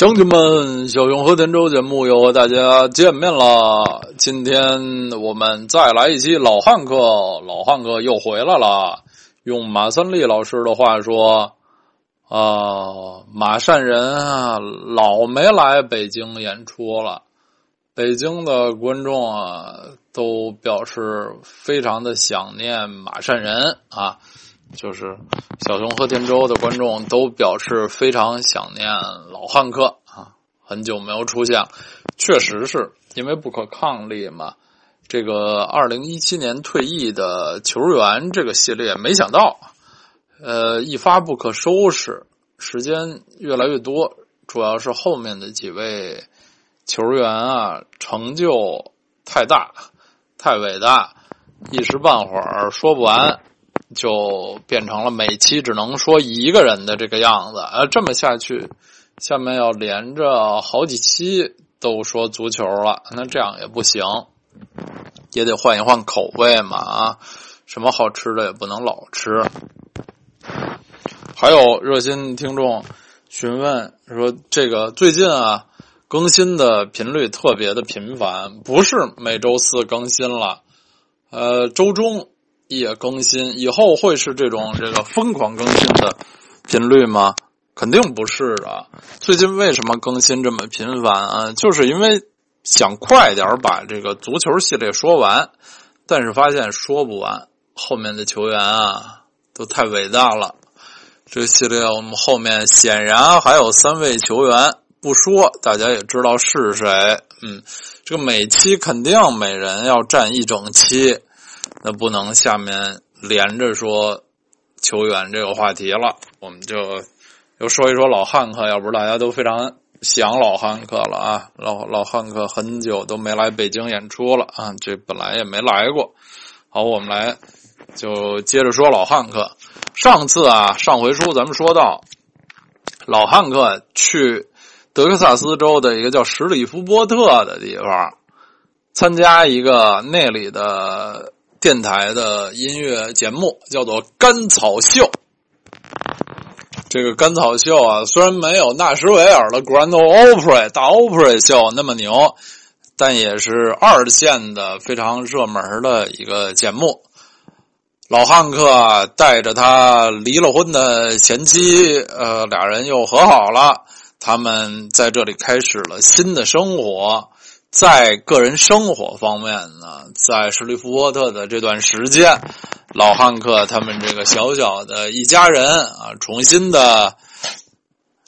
乡亲们，小熊和田周节目又和大家见面了。今天我们再来一期老汉克，老汉克又回来了。用马三立老师的话说，啊，马善人啊，老没来北京演出了。北京的观众啊，都表示非常的想念马善人啊。就是小熊和田周的观众都表示非常想念老汉克啊，很久没有出现，确实是因为不可抗力嘛。这个二零一七年退役的球员这个系列，没想到，呃，一发不可收拾，时间越来越多，主要是后面的几位球员啊，成就太大，太伟大，一时半会儿说不完。就变成了每期只能说一个人的这个样子，呃，这么下去，下面要连着好几期都说足球了，那这样也不行，也得换一换口味嘛啊，什么好吃的也不能老吃。还有热心听众询问说，这个最近啊，更新的频率特别的频繁，不是每周四更新了，呃，周中。也更新，以后会是这种这个疯狂更新的频率吗？肯定不是的。最近为什么更新这么频繁啊？就是因为想快点把这个足球系列说完，但是发现说不完，后面的球员啊都太伟大了。这个系列我们后面显然还有三位球员不说，大家也知道是谁。嗯，这个每期肯定每人要占一整期。那不能下面连着说球员这个话题了，我们就又说一说老汉克，要不是大家都非常想老汉克了啊，老老汉克很久都没来北京演出了啊，这本来也没来过。好，我们来就接着说老汉克。上次啊，上回书咱们说到老汉克去德克萨斯州的一个叫什里夫波特的地方参加一个那里的。电台的音乐节目叫做《甘草秀》。这个甘草秀啊，虽然没有纳什维尔的 Grand Opera 大 Opera 秀那么牛，但也是二线的非常热门的一个节目。老汉克带着他离了婚的前妻，呃，俩人又和好了，他们在这里开始了新的生活。在个人生活方面呢，在史利夫波特的这段时间，老汉克他们这个小小的一家人啊，重新的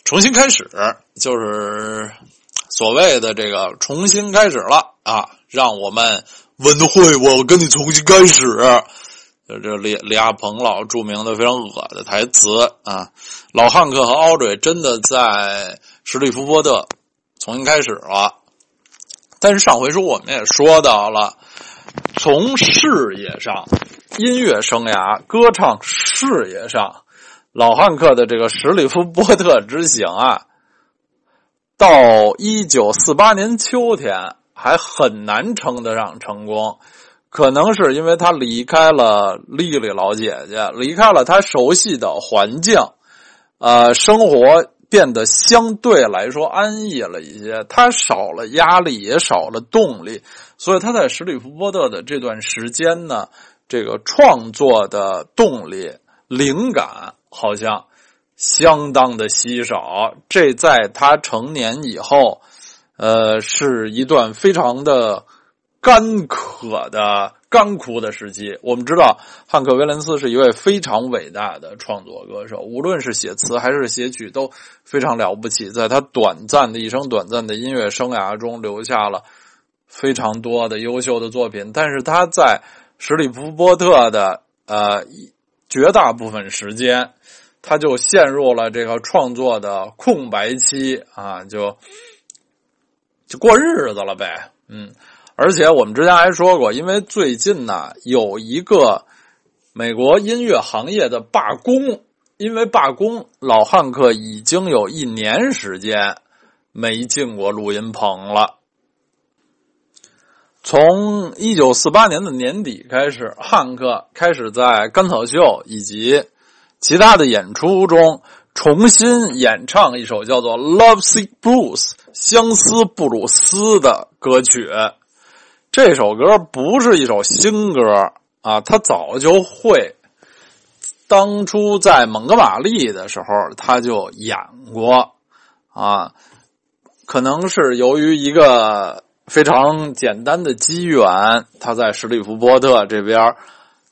重新开始，就是所谓的这个重新开始了啊！让我们文慧，我跟你重新开始。这李李亚鹏老著名的非常恶的台词啊，老汉克和奥瑞真的在史利夫波特重新开始了。但是上回书我们也说到了，从事业上、音乐生涯、歌唱事业上，老汉克的这个史里夫波特之行啊，到一九四八年秋天还很难称得上成功，可能是因为他离开了丽丽老姐姐，离开了他熟悉的环境，呃，生活。变得相对来说安逸了一些，他少了压力，也少了动力，所以他在史里夫波特的这段时间呢，这个创作的动力、灵感好像相当的稀少。这在他成年以后，呃，是一段非常的干渴的。干枯的时期，我们知道汉克·威廉斯是一位非常伟大的创作歌手，无论是写词还是写曲都非常了不起。在他短暂的一生、短暂的音乐生涯中，留下了非常多的优秀的作品。但是他在史里夫波特的呃绝大部分时间，他就陷入了这个创作的空白期啊，就就过日子了呗，嗯。而且我们之前还说过，因为最近呢有一个美国音乐行业的罢工，因为罢工，老汉克已经有一年时间没进过录音棚了。从一九四八年的年底开始，汉克开始在甘草秀以及其他的演出中重新演唱一首叫做《Love Sick Blues》相思布鲁斯的歌曲。这首歌不是一首新歌啊，他早就会。当初在蒙哥马利的时候，他就演过啊。可能是由于一个非常简单的机缘，他在史蒂夫波特这边。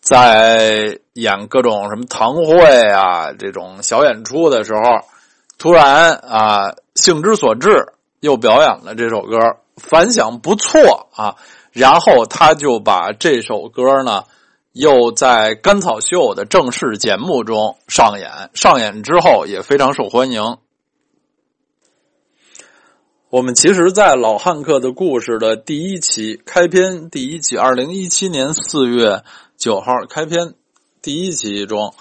在演各种什么堂会啊这种小演出的时候，突然啊兴之所至，又表演了这首歌，反响不错啊。然后他就把这首歌呢，又在甘草秀的正式节目中上演，上演之后也非常受欢迎。我们其实，在老汉克的故事的第一期开篇第一期，二零一七年四月。九号开篇第一集中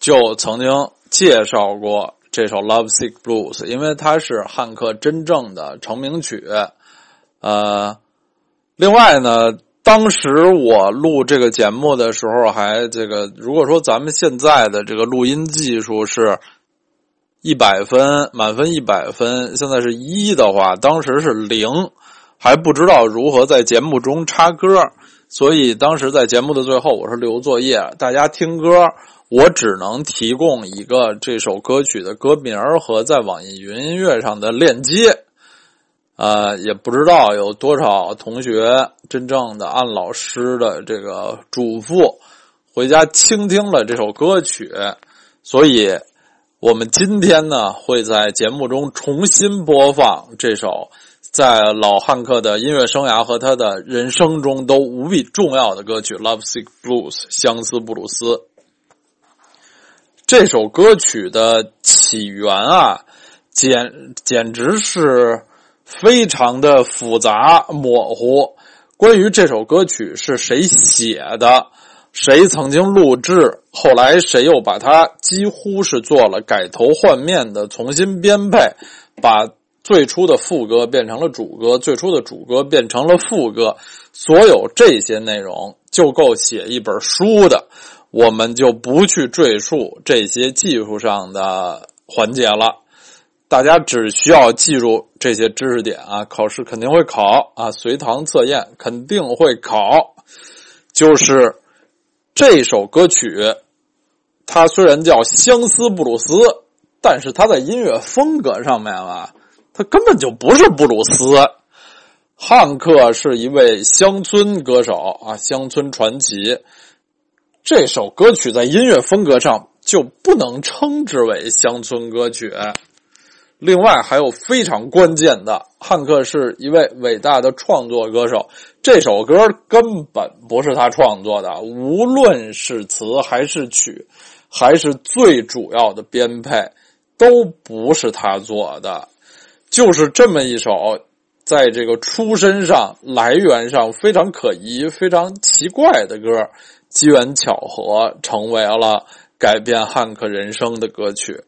就曾经介绍过这首《Love Sick Blues》，因为它是汉克真正的成名曲。呃，另外呢，当时我录这个节目的时候，还这个如果说咱们现在的这个录音技术是一百分满分一百分，现在是一的话，当时是零，还不知道如何在节目中插歌。所以当时在节目的最后，我是留作业，大家听歌，我只能提供一个这首歌曲的歌名和在网易云音乐上的链接。呃，也不知道有多少同学真正的按老师的这个嘱咐回家倾听了这首歌曲，所以我们今天呢会在节目中重新播放这首。在老汉克的音乐生涯和他的人生中都无比重要的歌曲《Love Sick Blues》相思布鲁斯。这首歌曲的起源啊，简简直是非常的复杂模糊。关于这首歌曲是谁写的，谁曾经录制，后来谁又把它几乎是做了改头换面的重新编配，把。最初的副歌变成了主歌，最初的主歌变成了副歌，所有这些内容就够写一本书的，我们就不去赘述这些技术上的环节了。大家只需要记住这些知识点啊，考试肯定会考啊，随堂测验肯定会考。就是这首歌曲，它虽然叫相思布鲁斯，但是它在音乐风格上面啊。它根本就不是布鲁斯，汉克是一位乡村歌手啊，乡村传奇。这首歌曲在音乐风格上就不能称之为乡村歌曲。另外还有非常关键的，汉克是一位伟大的创作歌手。这首歌根本不是他创作的，无论是词还是曲，还是最主要的编配，都不是他做的。就是这么一首，在这个出身上、来源上非常可疑、非常奇怪的歌，机缘巧合成为了改变汉克人生的歌曲。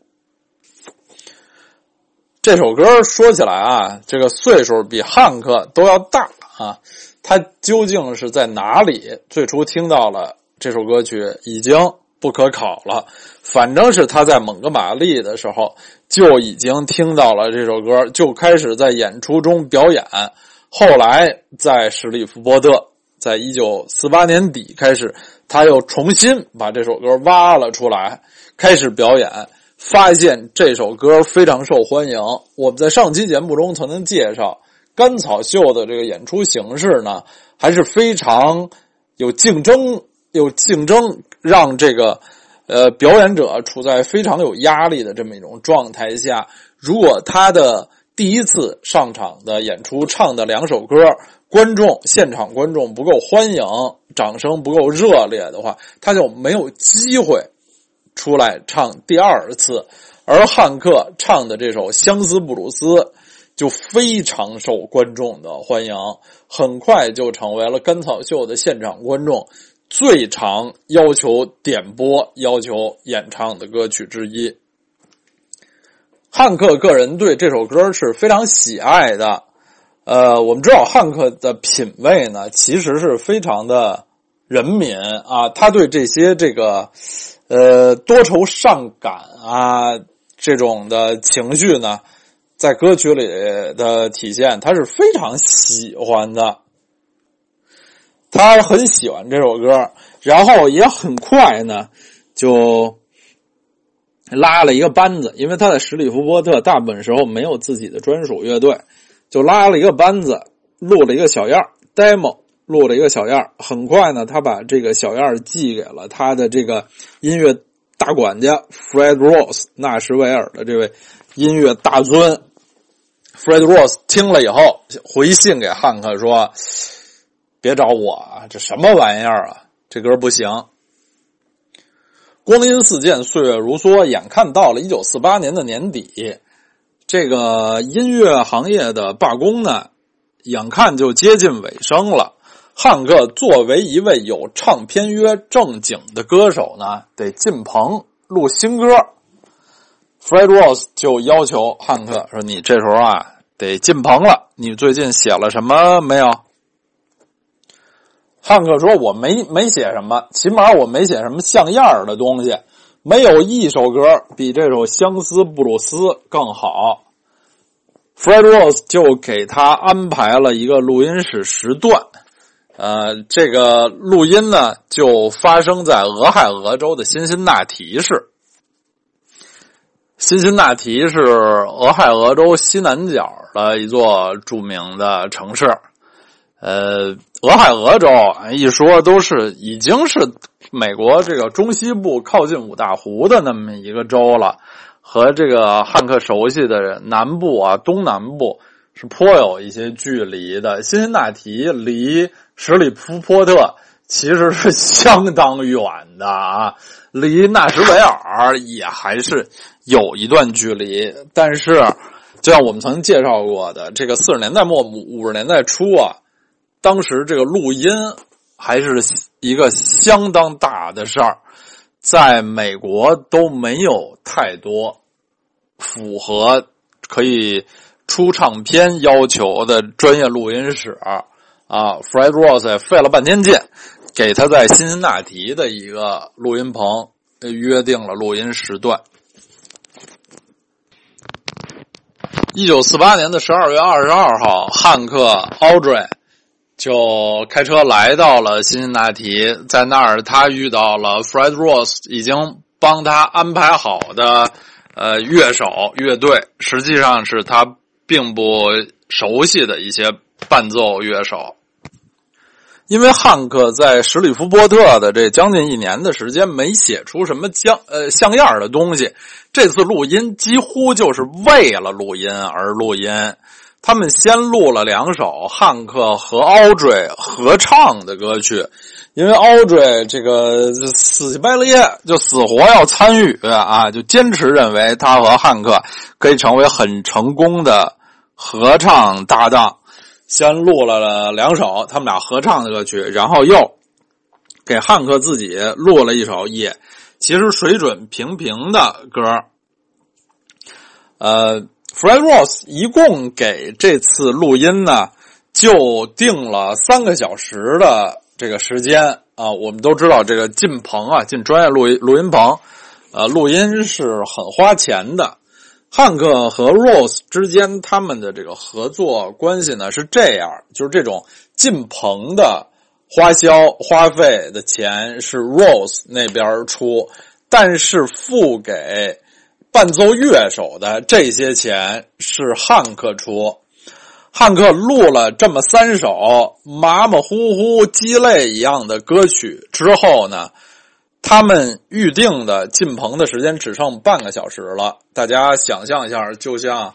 这首歌说起来啊，这个岁数比汉克都要大啊。他究竟是在哪里最初听到了这首歌曲，已经不可考了。反正是他在蒙哥马利的时候。就已经听到了这首歌，就开始在演出中表演。后来在史蒂夫波特，在一九四八年底开始，他又重新把这首歌挖了出来，开始表演。发现这首歌非常受欢迎。我们在上期节目中曾经介绍，甘草秀的这个演出形式呢，还是非常有竞争，有竞争，让这个。呃，表演者处在非常有压力的这么一种状态下，如果他的第一次上场的演出唱的两首歌，观众现场观众不够欢迎，掌声不够热烈的话，他就没有机会出来唱第二次。而汉克唱的这首《相思布鲁斯》就非常受观众的欢迎，很快就成为了甘草秀的现场观众。最常要求点播、要求演唱的歌曲之一。汉克个人对这首歌是非常喜爱的。呃，我们知道汉克的品味呢，其实是非常的人民啊。他对这些这个呃多愁善感啊，这种的情绪呢，在歌曲里的体现，他是非常喜欢的。他很喜欢这首歌，然后也很快呢，就拉了一个班子，因为他在史蒂夫波特大部分时候没有自己的专属乐队，就拉了一个班子，录了一个小样 demo，录了一个小样很快呢，他把这个小样寄给了他的这个音乐大管家 Fred Ross 纳什维尔的这位音乐大尊。Fred Ross 听了以后回信给汉克说。别找我啊！这什么玩意儿啊？这歌不行。光阴似箭，岁月如梭，眼看到了一九四八年的年底，这个音乐行业的罢工呢，眼看就接近尾声了。汉克作为一位有唱片约正经的歌手呢，得进棚录新歌。Fred Ross 就要求汉克说：“你这时候啊，得进棚了。你最近写了什么没有？”汉克说：“我没没写什么，起码我没写什么像样的东西。没有一首歌比这首《相思布鲁斯》更好。” Fred Rose 就给他安排了一个录音室时段，呃，这个录音呢就发生在俄亥俄州的辛辛那提市。辛辛那提是俄亥俄州西南角的一座著名的城市。呃，俄亥俄州一说都是已经是美国这个中西部靠近五大湖的那么一个州了，和这个汉克熟悉的南部啊东南部是颇有一些距离的。辛辛那提离十里夫波特其实是相当远的啊，离纳什维尔也还是有一段距离。但是，就像我们曾经介绍过的，这个四十年代末五十年代初啊。当时这个录音还是一个相当大的事儿，在美国都没有太多符合可以出唱片要求的专业录音室啊。啊 Fred Ross 费了半天劲，给他在辛辛那提的一个录音棚约定了录音时段。一九四八年的十二月二十二号，汉克 Audrey。就开车来到了辛辛那提，在那儿他遇到了 Fred Ross 已经帮他安排好的呃乐手乐队，实际上是他并不熟悉的一些伴奏乐手。因为汉克在史里夫波特的这将近一年的时间没写出什么将呃像样的东西，这次录音几乎就是为了录音而录音。他们先录了两首汉克和 Audrey 合唱的歌曲，因为 Audrey 这个死乞白赖就死活要参与啊，就坚持认为他和汉克可以成为很成功的合唱搭档。先录了两首他们俩合唱的歌曲，然后又给汉克自己录了一首也其实水准平平的歌，呃。Fred Ross 一共给这次录音呢，就定了三个小时的这个时间啊。我们都知道，这个进棚啊，进专业录音录音棚，呃，录音是很花钱的。汉克和 Rose 之间他们的这个合作关系呢是这样，就是这种进棚的花销花费的钱是 Rose 那边出，但是付给。伴奏乐手的这些钱是汉克出，汉克录了这么三首马马虎虎、鸡肋一样的歌曲之后呢，他们预定的进棚的时间只剩半个小时了。大家想象一下，就像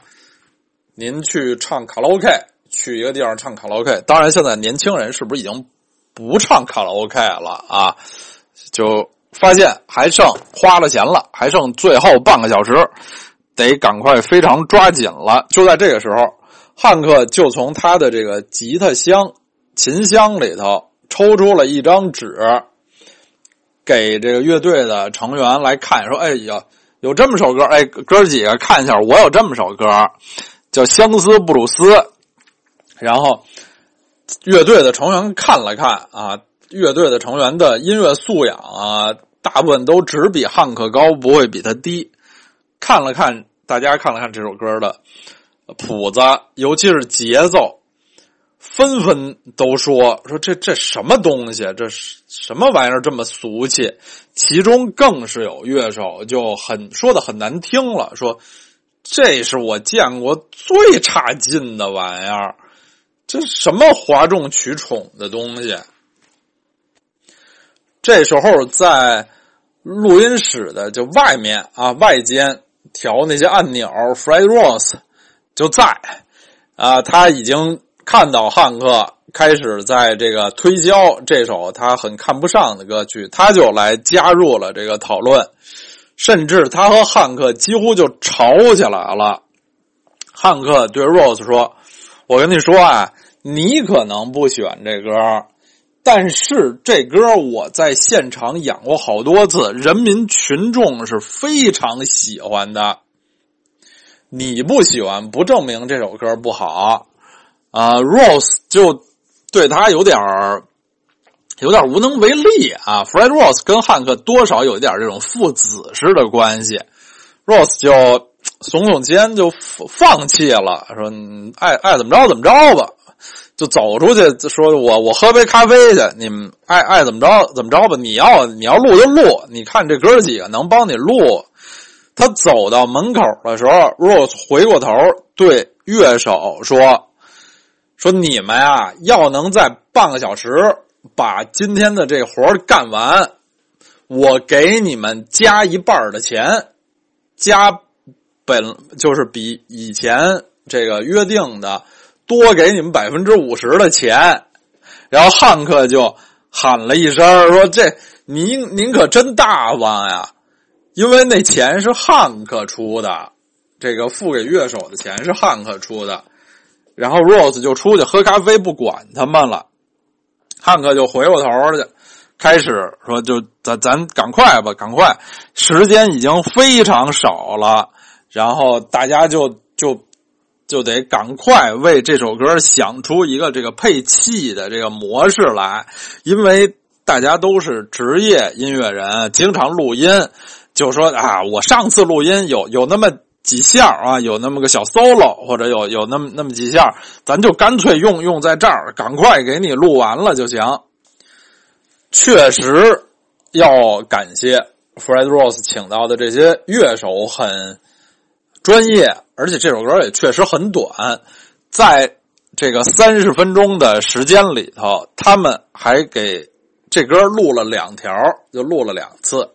您去唱卡拉 OK，去一个地方唱卡拉 OK，当然现在年轻人是不是已经不唱卡拉 OK 了啊？就。发现还剩花了钱了，还剩最后半个小时，得赶快非常抓紧了。就在这个时候，汉克就从他的这个吉他箱、琴箱里头抽出了一张纸，给这个乐队的成员来看，说：“哎呀，有这么首歌，哎，哥几个看一下，我有这么首歌，叫《相思布鲁斯》。”然后乐队的成员看了看啊。乐队的成员的音乐素养啊，大部分都只比汉克高，不会比他低。看了看，大家看了看这首歌的谱子，尤其是节奏，纷纷都说说这这什么东西？这是什么玩意儿？这么俗气？其中更是有乐手就很说的很难听了，说这是我见过最差劲的玩意儿，这什么哗众取宠的东西？这时候在录音室的就外面啊，外间调那些按钮，Fred Ross 就在啊，他已经看到汉克开始在这个推销这首他很看不上的歌曲，他就来加入了这个讨论，甚至他和汉克几乎就吵起来了。汉克对 Rose 说：“我跟你说啊，你可能不喜欢这歌。”但是这歌我在现场演过好多次，人民群众是非常喜欢的。你不喜欢不证明这首歌不好啊！Rose 就对他有点儿有点无能为力啊。Fred Rose 跟汉克多少有一点这种父子式的关系，Rose 就耸耸肩就放弃了，说你爱爱怎么着怎么着吧。就走出去，说我我喝杯咖啡去，你们爱爱怎么着怎么着吧。你要你要录就录，你看这哥几个能帮你录。他走到门口的时候，Rose 回过头对乐手说：“说你们啊，要能在半个小时把今天的这活干完，我给你们加一半的钱，加本就是比以前这个约定的。”多给你们百分之五十的钱，然后汉克就喊了一声说：“这您您可真大方呀！”因为那钱是汉克出的，这个付给乐手的钱是汉克出的。然后 Rose 就出去喝咖啡，不管他们了。汉克就回过头去，开始说：“就咱咱赶快吧，赶快，时间已经非常少了。”然后大家就就。就得赶快为这首歌想出一个这个配器的这个模式来，因为大家都是职业音乐人，经常录音。就说啊，我上次录音有有那么几下啊，有那么个小 solo，或者有有那么那么几下，咱就干脆用用在这儿，赶快给你录完了就行。确实要感谢 Fred Ross 请到的这些乐手很。专业，而且这首歌也确实很短，在这个三十分钟的时间里头，他们还给这歌录了两条，就录了两次。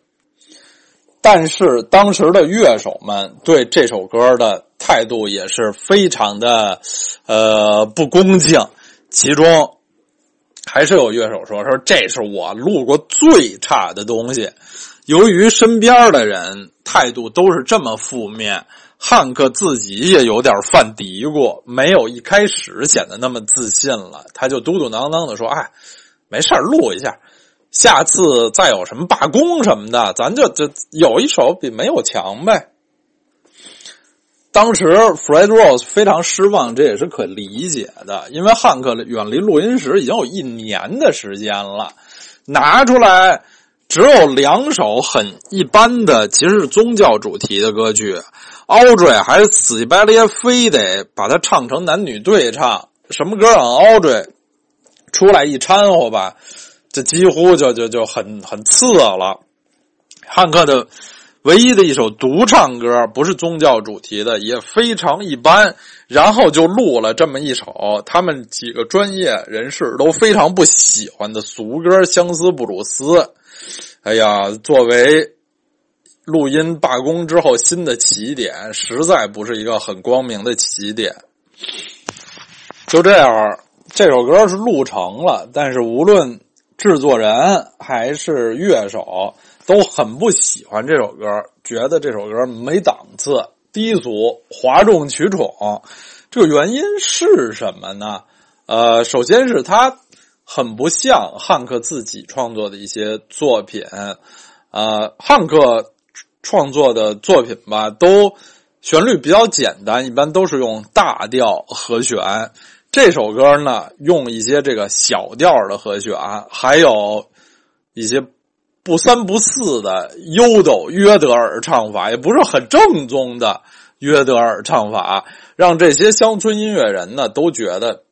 但是当时的乐手们对这首歌的态度也是非常的，呃，不恭敬。其中还是有乐手说：“说这是我录过最差的东西。”由于身边的人态度都是这么负面。汉克自己也有点犯嘀咕，没有一开始显得那么自信了。他就嘟嘟囔囔的说：“哎，没事录一下，下次再有什么罢工什么的，咱就就有一首比没有强呗。”当时 Fred Rose 非常失望，这也是可理解的，因为汉克远离录音室已经有一年的时间了，拿出来只有两首很一般的，其实是宗教主题的歌曲。Audrey 还是死乞白咧，非得把它唱成男女对唱。什么歌让 Audrey 出来一掺和吧，这几乎就就就很很次了。汉克的唯一的一首独唱歌，不是宗教主题的，也非常一般。然后就录了这么一首，他们几个专业人士都非常不喜欢的俗歌《相思布鲁斯》。哎呀，作为。录音罢工之后，新的起点实在不是一个很光明的起点。就这样，这首歌是录成了，但是无论制作人还是乐手都很不喜欢这首歌，觉得这首歌没档次、低俗、哗众取宠。这个原因是什么呢？呃，首先是他很不像汉克自己创作的一些作品。呃，汉克。创作的作品吧，都旋律比较简单，一般都是用大调和弦。这首歌呢，用一些这个小调的和弦，还有一些不三不四的优斗约德尔唱法，也不是很正宗的约德尔唱法，让这些乡村音乐人呢都觉得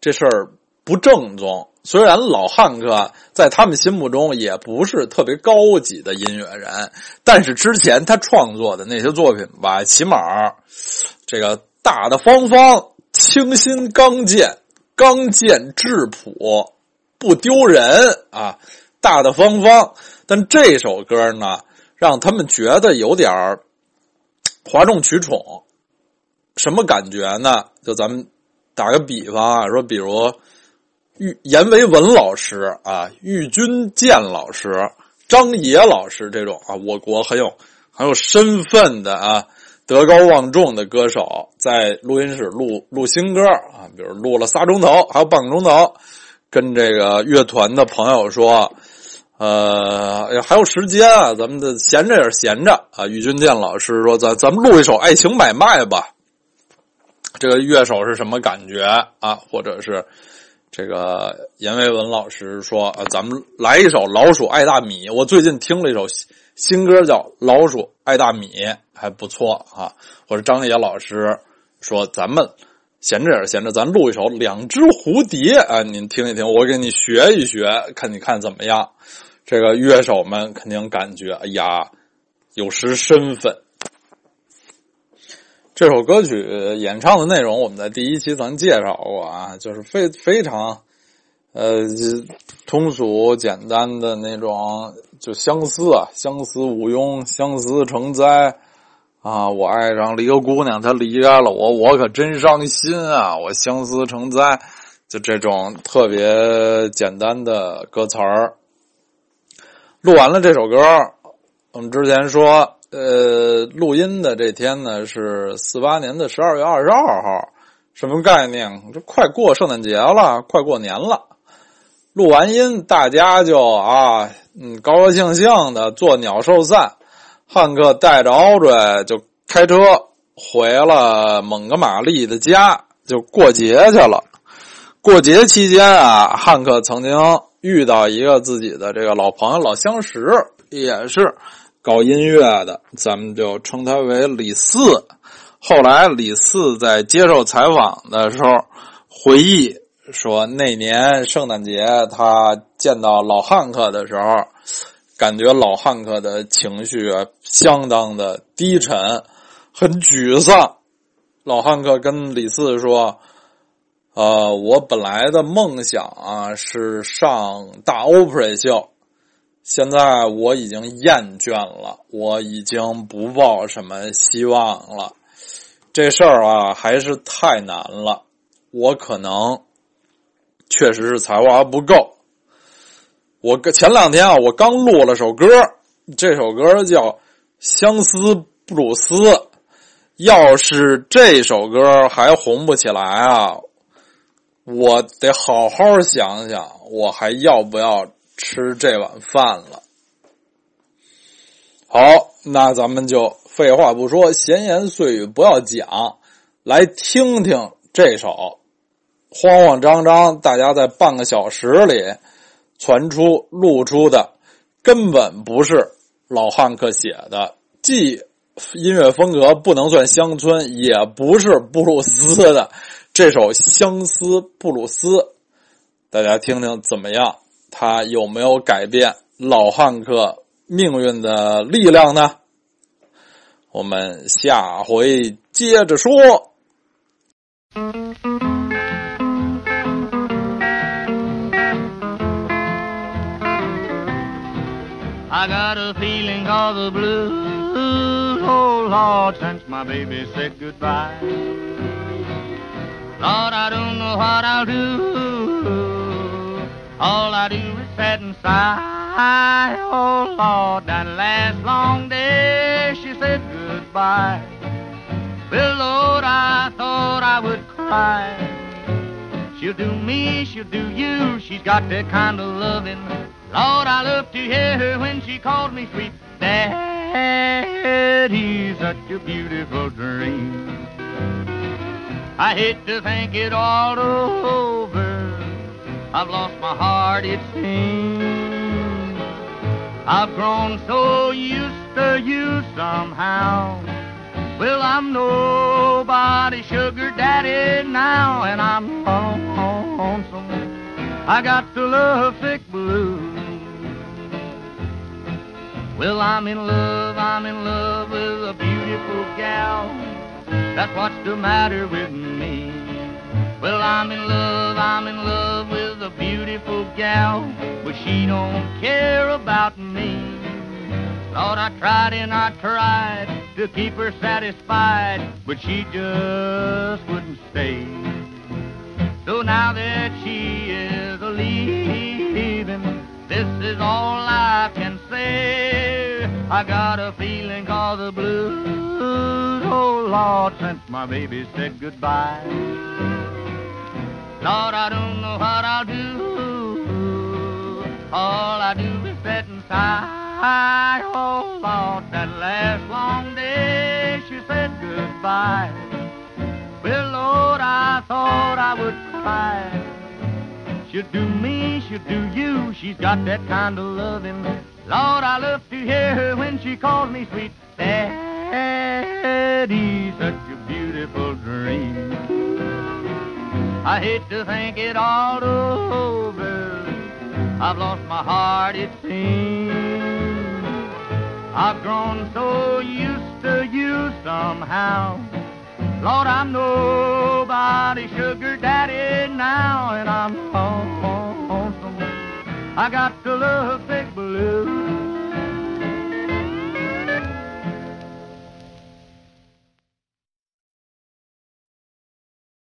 这事儿不正宗。虽然老汉克在他们心目中也不是特别高级的音乐人，但是之前他创作的那些作品吧，起码这个大大方方、清新刚健、刚健质朴，不丢人啊。大大方方，但这首歌呢，让他们觉得有点儿哗众取宠。什么感觉呢？就咱们打个比方啊，说比如玉阎维文老师啊，郁钧剑老师、张野老师这种啊，我国很有很有身份的啊，德高望重的歌手，在录音室录录新歌啊，比如录了仨钟头，还有半个钟头，跟这个乐团的朋友说。呃，还有时间啊，咱们的闲着也是闲着啊。于军健老师说：“咱咱们录一首《爱情买卖》吧。”这个乐手是什么感觉啊？或者是这个阎维文老师说：“啊，咱们来一首《老鼠爱大米》。”我最近听了一首新歌，叫《老鼠爱大米》，还不错啊。或者张野老师说：“咱们闲着也是闲着，咱录一首《两只蝴蝶》啊，您听一听，我给你学一学，看你看怎么样。”这个乐手们肯定感觉，哎呀，有失身份。这首歌曲演唱的内容，我们在第一期曾介绍过啊，就是非非常呃通俗简单的那种，就相思啊，相思无庸，相思成灾啊！我爱上了一个姑娘，她离开了我，我可真伤心啊！我相思成灾，就这种特别简单的歌词儿。录完了这首歌，我们之前说，呃，录音的这天呢是四八年的十二月二十二号，什么概念？这快过圣诞节了，快过年了。录完音，大家就啊，嗯，高高兴兴的做鸟兽散。汉克带着奥瑞就开车回了蒙哥马利的家，就过节去了。过节期间啊，汉克曾经。遇到一个自己的这个老朋友、老相识，也是搞音乐的，咱们就称他为李四。后来李四在接受采访的时候回忆说，那年圣诞节他见到老汉克的时候，感觉老汉克的情绪相当的低沉，很沮丧。老汉克跟李四说。呃，我本来的梦想啊是上大 opera 秀，现在我已经厌倦了，我已经不抱什么希望了。这事儿啊还是太难了，我可能确实是才华不够。我前两天啊，我刚录了首歌，这首歌叫《相思布鲁斯》。要是这首歌还红不起来啊！我得好好想想，我还要不要吃这碗饭了？好，那咱们就废话不说，闲言碎语不要讲，来听听这首慌慌张张，大家在半个小时里传出录出的，根本不是老汉克写的，既音乐风格不能算乡村，也不是布鲁斯的。这首《相思布鲁斯》，大家听听怎么样？他有没有改变老汉克命运的力量呢？我们下回接着说。Lord, since my baby said goodbye. Lord, I don't know what I'll do. All I do is sit and sigh. Oh, Lord, that last long day she said goodbye. Well, Lord, I thought I would cry. She'll do me, she'll do you. She's got that kind of loving. Lord, I love to hear her when she calls me sweet. Daddy's such a beautiful dream. I hate to think it all over. I've lost my heart, it seems. I've grown so used to you somehow. Well, I'm nobody's sugar daddy now, and I'm lonesome. I got the love sick blues. Well, I'm in love, I'm in love with a beautiful gal. That's what's the matter with me. Well, I'm in love, I'm in love with a beautiful gal, but she don't care about me. Thought I tried and I tried to keep her satisfied, but she just wouldn't stay. So now that she is leaving, this is all I can say. I got a feeling called the blues, oh Lord, since my baby said goodbye. Lord, I don't know what I'll do. All I do is sit and sigh. Oh, Lord, that last long day she said goodbye. Well, Lord, I thought I would cry. She'll do me, she'll do you. She's got that kind of loving. Lord, I love hear her when she calls me sweet daddy. Such a beautiful dream. I hate to think it all over. I've lost my heart, it seems. I've grown so used to you somehow. Lord, I'm nobody's sugar daddy now, and I'm lonesome. I got to love big blue.